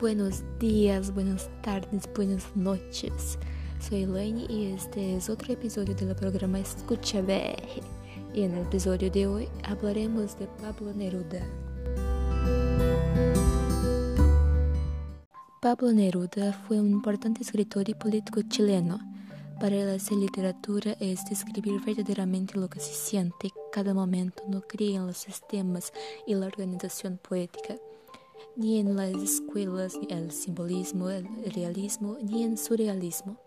Buenos días, buenas tardes, buenas noches. Soy Elaine y este es otro episodio del programa Escucha BR. Y en el episodio de hoy hablaremos de Pablo Neruda. Pablo Neruda fue un importante escritor y político chileno. Para él hacer literatura es describir verdaderamente lo que se siente cada momento, no cree en los sistemas y la organización poética ni en las escuelas el simbolismo, el realismo, ni en surrealismo.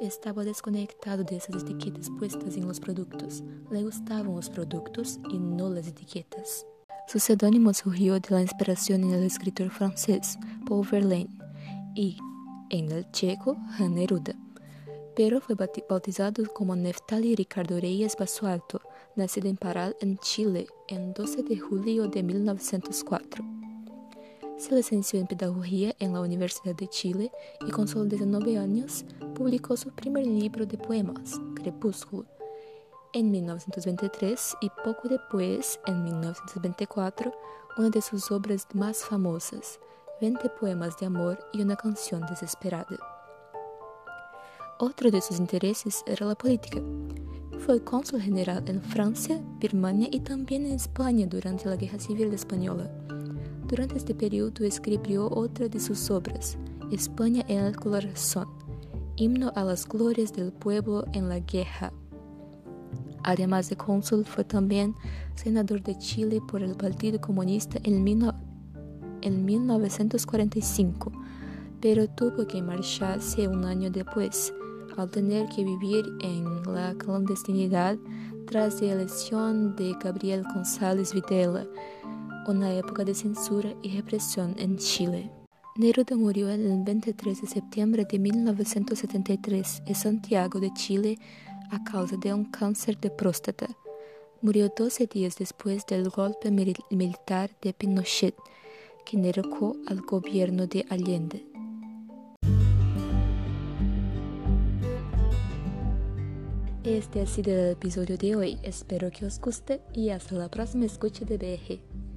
Estaba desconectado de esas etiquetas puestas en los productos. Le gustaban los productos y no las etiquetas. Su seudónimo surgió de la inspiración en el escritor francés Paul Verlaine y en el checo Neruda, pero fue bautizado como Neftali Ricardo Reyes Basualto, nacido en Paral, en Chile, en 12 de julio de 1904. Se licenció en Pedagogía en la Universidad de Chile y con solo 19 años publicó su primer libro de poemas, Crepúsculo. En 1923 y poco después, en 1924, una de sus obras más famosas, 20 poemas de amor y una canción desesperada. Otro de sus intereses era la política. Fue cónsul general en Francia, Birmania y también en España durante la Guerra Civil Española. Durante este periodo escribió otra de sus obras, España en el corazón, himno a las glorias del pueblo en la guerra. Además de cónsul, fue también senador de Chile por el Partido Comunista en, 1945, pero tuvo que marcharse un año después, al tener que vivir en la clandestinidad tras la elección de Gabriel González Videla una época de censura y represión en Chile. Neruda murió el 23 de septiembre de 1973 en Santiago de Chile a causa de un cáncer de próstata. Murió 12 días después del golpe militar de Pinochet, que derrocó al gobierno de Allende. Este ha sido el episodio de hoy. Espero que os guste y hasta la próxima escucha de BG.